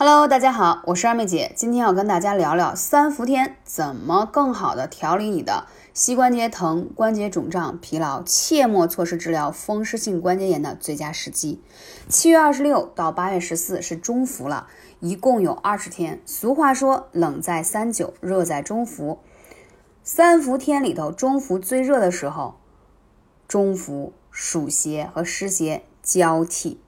Hello，大家好，我是二妹姐，今天要跟大家聊聊三伏天怎么更好的调理你的膝关节疼、关节肿胀、疲劳，切莫错失治疗风湿性关节炎的最佳时机。七月二十六到八月十四是中伏了，一共有二十天。俗话说，冷在三九，热在中伏。三伏天里头，中伏最热的时候，中伏暑邪和湿邪交替。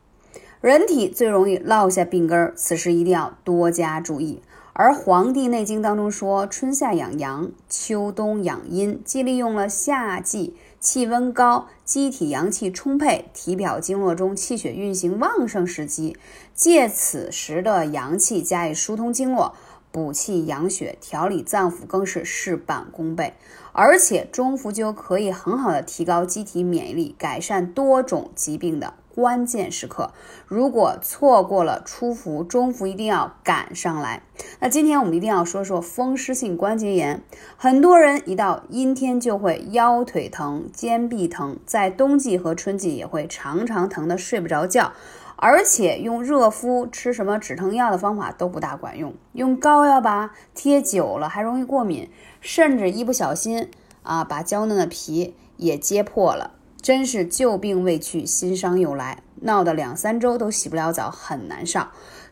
人体最容易落下病根儿，此时一定要多加注意。而《黄帝内经》当中说，春夏养阳，秋冬养阴，既利用了夏季气温高、机体阳气充沛、体表经络中气血运行旺盛时机，借此时的阳气加以疏通经络。补气养血、调理脏腑更是事半功倍，而且中伏灸可以很好的提高机体免疫力，改善多种疾病的关键时刻。如果错过了初伏，中伏一定要赶上来。那今天我们一定要说说风湿性关节炎，很多人一到阴天就会腰腿疼、肩臂疼，在冬季和春季也会常常疼得睡不着觉。而且用热敷、吃什么止疼药的方法都不大管用，用膏药吧贴久了还容易过敏，甚至一不小心啊把娇嫩的皮也揭破了，真是旧病未去，新伤又来，闹得两三周都洗不了澡，很难受。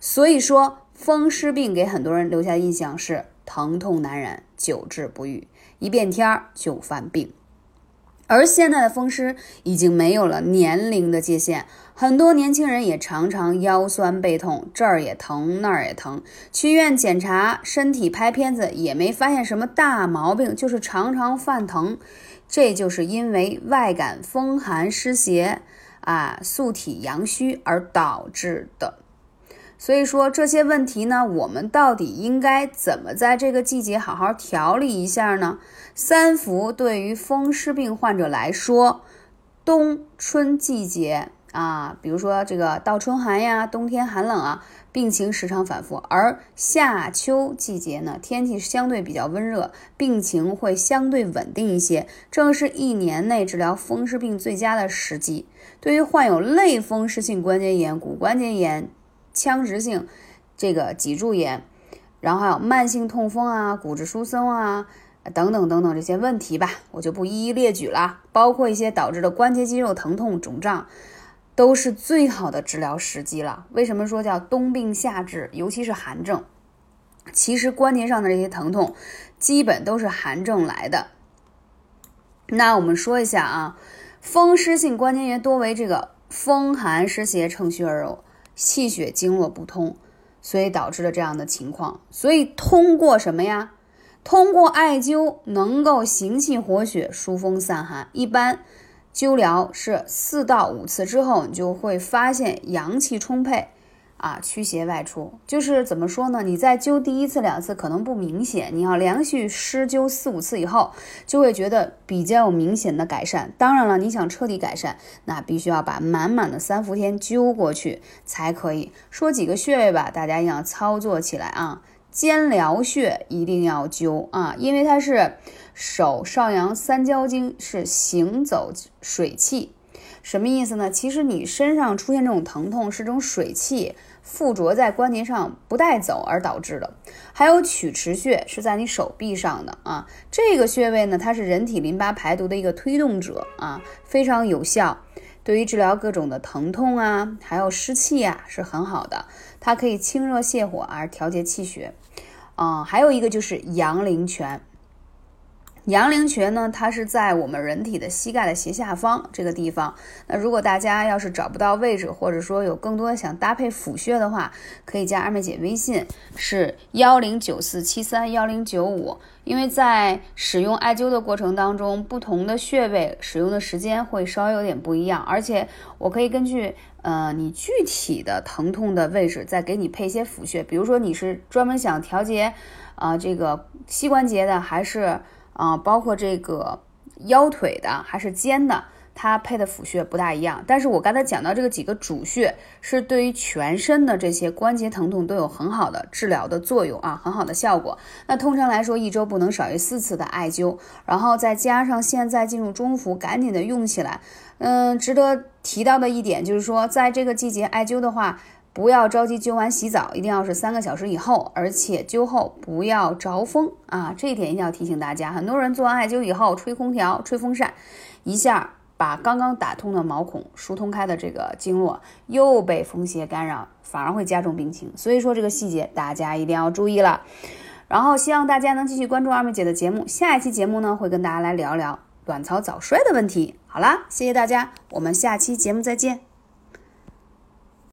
所以说，风湿病给很多人留下的印象是疼痛难忍，久治不愈，一变天儿就犯病。而现在的风湿已经没有了年龄的界限，很多年轻人也常常腰酸背痛，这儿也疼那儿也疼，去医院检查身体拍片子也没发现什么大毛病，就是常常犯疼，这就是因为外感风寒湿邪啊，素体阳虚而导致的。所以说这些问题呢，我们到底应该怎么在这个季节好好调理一下呢？三伏对于风湿病患者来说，冬春季节啊，比如说这个倒春寒呀，冬天寒冷啊，病情时常反复；而夏秋季节呢，天气相对比较温热，病情会相对稳定一些，正是一年内治疗风湿病最佳的时机。对于患有类风湿性关节炎、骨关节炎，腔直性这个脊柱炎，然后还有慢性痛风啊、骨质疏松啊等等等等这些问题吧，我就不一一列举了。包括一些导致的关节肌肉疼痛、肿胀，都是最好的治疗时机了。为什么说叫冬病夏治？尤其是寒症，其实关节上的这些疼痛，基本都是寒症来的。那我们说一下啊，风湿性关节炎多为这个风寒湿邪乘虚而入。气血经络不通，所以导致了这样的情况。所以通过什么呀？通过艾灸能够行气活血、疏风散寒。一般灸疗是四到五次之后，你就会发现阳气充沛。啊，驱邪外出就是怎么说呢？你在灸第一次、两次可能不明显，你要连续施灸四五次以后，就会觉得比较有明显的改善。当然了，你想彻底改善，那必须要把满满的三伏天灸过去才可以。说几个穴位吧，大家一定要操作起来啊！肩髎穴一定要灸啊，因为它是手少阳三焦经，是行走水气。什么意思呢？其实你身上出现这种疼痛，是这种水气附着在关节上不带走而导致的。还有曲池穴是在你手臂上的啊，这个穴位呢，它是人体淋巴排毒的一个推动者啊，非常有效，对于治疗各种的疼痛啊，还有湿气啊是很好的。它可以清热泻火而调节气血。嗯，还有一个就是阳陵泉。阳陵泉呢，它是在我们人体的膝盖的斜下方这个地方。那如果大家要是找不到位置，或者说有更多想搭配辅穴的话，可以加二妹姐微信，是幺零九四七三幺零九五。因为在使用艾灸的过程当中，不同的穴位使用的时间会稍微有点不一样，而且我可以根据呃你具体的疼痛的位置，再给你配一些辅穴。比如说你是专门想调节啊这个膝关节的，还是？啊，包括这个腰腿的还是肩的，它配的辅穴不大一样。但是我刚才讲到这个几个主穴，是对于全身的这些关节疼痛都有很好的治疗的作用啊，很好的效果。那通常来说，一周不能少于四次的艾灸，然后再加上现在进入中伏，赶紧的用起来。嗯，值得提到的一点就是说，在这个季节艾灸的话，不要着急灸完洗澡，一定要是三个小时以后，而且灸后不要着风啊，这一点一定要提醒大家。很多人做完艾灸以后吹空调、吹风扇，一下把刚刚打通的毛孔、疏通开的这个经络又被风邪干扰，反而会加重病情。所以说这个细节大家一定要注意了。然后希望大家能继续关注二妹姐的节目，下一期节目呢会跟大家来聊聊卵巢早衰的问题。好啦，谢谢大家，我们下期节目再见。